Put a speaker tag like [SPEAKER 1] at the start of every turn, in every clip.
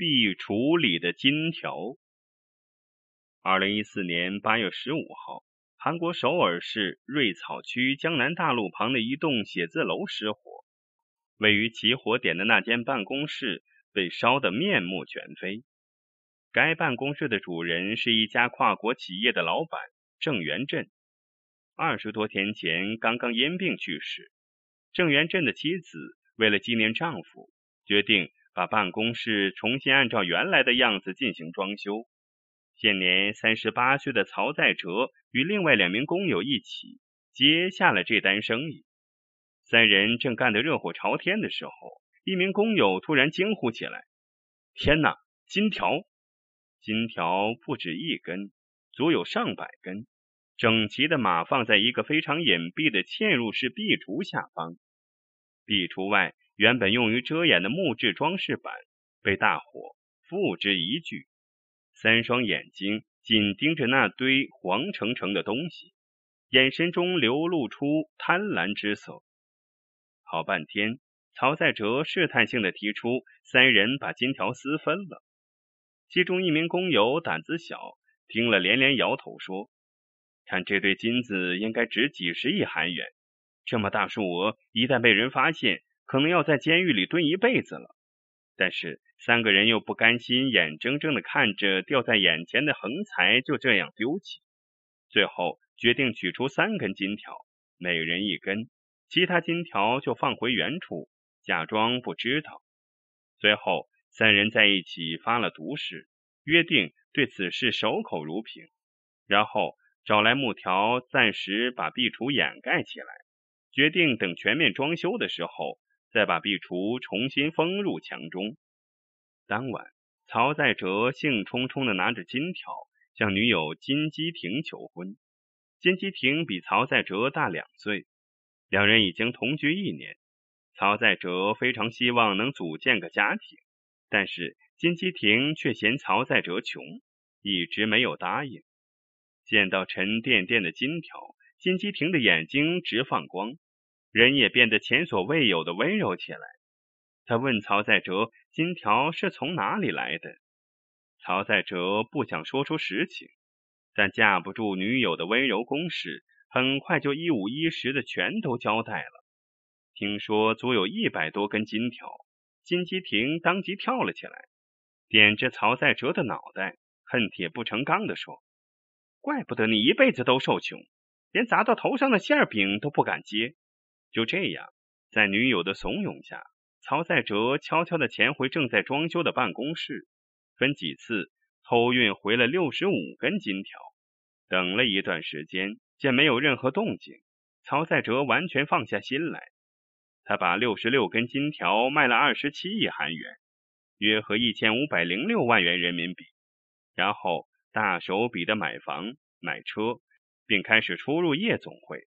[SPEAKER 1] 壁橱里的金条。二零一四年八月十五号，韩国首尔市瑞草区江南大路旁的一栋写字楼失火，位于起火点的那间办公室被烧得面目全非。该办公室的主人是一家跨国企业的老板郑元振，二十多天前刚刚因病去世。郑元振的妻子为了纪念丈夫，决定把办公室重新按照原来的样子进行装修。现年三十八岁的曹在哲与另外两名工友一起接下了这单生意。三人正干得热火朝天的时候，一名工友突然惊呼起来：“天哪！金条！金条不止一根，足有上百根，整齐的码放在一个非常隐蔽的嵌入式壁橱下方。壁橱外原本用于遮掩的木质装饰板被大火付之一炬。”三双眼睛紧盯着那堆黄澄澄的东西，眼神中流露出贪婪之色。好半天，曹在哲试探性的提出，三人把金条私分了。其中一名工友胆子小，听了连连摇头说：“看这堆金子应该值几十亿韩元，这么大数额，一旦被人发现，可能要在监狱里蹲一辈子了。”但是。三个人又不甘心眼睁睁的看着掉在眼前的横财就这样丢弃，最后决定取出三根金条，每人一根，其他金条就放回原处，假装不知道。最后，三人在一起发了毒誓，约定对此事守口如瓶，然后找来木条，暂时把壁橱掩盖起来，决定等全面装修的时候，再把壁橱重新封入墙中。当晚，曹在哲兴冲冲的拿着金条向女友金基婷求婚。金基婷比曹在哲大两岁，两人已经同居一年。曹在哲非常希望能组建个家庭，但是金基婷却嫌曹在哲穷，一直没有答应。见到沉甸甸的金条，金基婷的眼睛直放光，人也变得前所未有的温柔起来。他问曹在哲：“金条是从哪里来的？”曹在哲不想说出实情，但架不住女友的温柔攻势，很快就一五一十的全都交代了。听说足有一百多根金条，金基亭当即跳了起来，点着曹在哲的脑袋，恨铁不成钢的说：“怪不得你一辈子都受穷，连砸到头上的馅饼都不敢接。”就这样，在女友的怂恿下。曹在哲悄悄地潜回正在装修的办公室，分几次偷运回了六十五根金条。等了一段时间，见没有任何动静，曹在哲完全放下心来。他把六十六根金条卖了二十七亿韩元，约合一千五百零六万元人民币，然后大手笔的买房买车，并开始出入夜总会。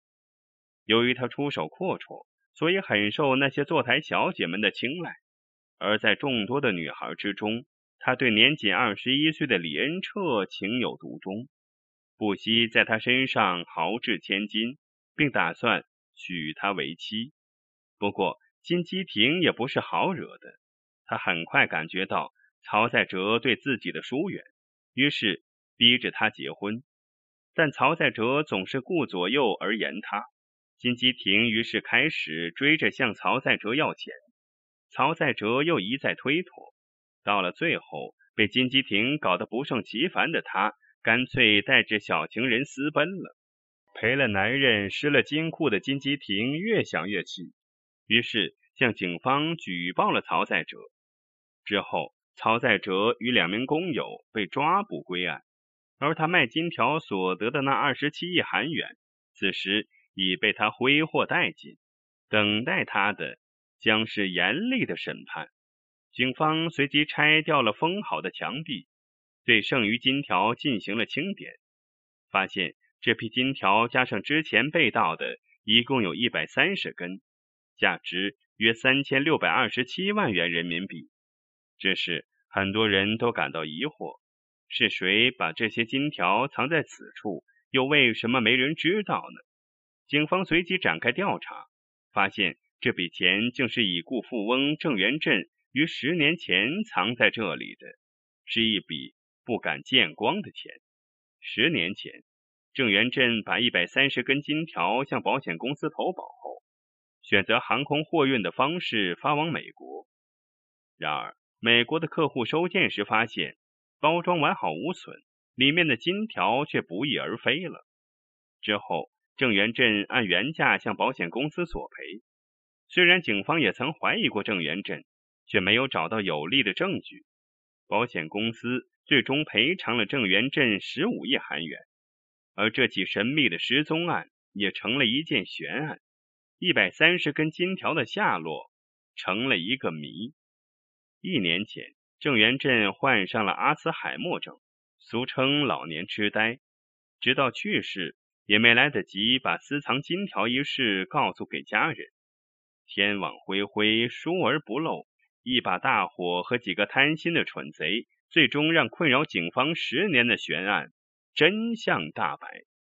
[SPEAKER 1] 由于他出手阔绰。所以很受那些坐台小姐们的青睐，而在众多的女孩之中，他对年仅二十一岁的李恩彻情有独钟，不惜在他身上豪掷千金，并打算娶她为妻。不过金基廷也不是好惹的，他很快感觉到曹在哲对自己的疏远，于是逼着他结婚，但曹在哲总是顾左右而言他。金基廷于是开始追着向曹在哲要钱，曹在哲又一再推脱，到了最后，被金基廷搞得不胜其烦的他，干脆带着小情人私奔了。赔了男人，失了金库的金基廷越想越气，于是向警方举报了曹在哲。之后，曹在哲与两名工友被抓捕归案，而他卖金条所得的那二十七亿韩元，此时。已被他挥霍殆尽，等待他的将是严厉的审判。警方随即拆掉了封好的墙壁，对剩余金条进行了清点，发现这批金条加上之前被盗的，一共有一百三十根，价值约三千六百二十七万元人民币。这时，很多人都感到疑惑：是谁把这些金条藏在此处？又为什么没人知道呢？警方随即展开调查，发现这笔钱竟是已故富翁郑元振于十年前藏在这里的是一笔不敢见光的钱。十年前，郑元振把一百三十根金条向保险公司投保后，选择航空货运的方式发往美国。然而，美国的客户收件时发现，包装完好无损，里面的金条却不翼而飞了。之后，郑元振按原价向保险公司索赔。虽然警方也曾怀疑过郑元振。却没有找到有力的证据，保险公司最终赔偿了郑元振十五亿韩元，而这起神秘的失踪案也成了一件悬案，一百三十根金条的下落成了一个谜。一年前，郑元振患上了阿兹海默症，俗称老年痴呆，直到去世也没来得及把私藏金条一事告诉给家人。天网恢恢，疏而不漏。一把大火和几个贪心的蠢贼，最终让困扰警方十年的悬案真相大白。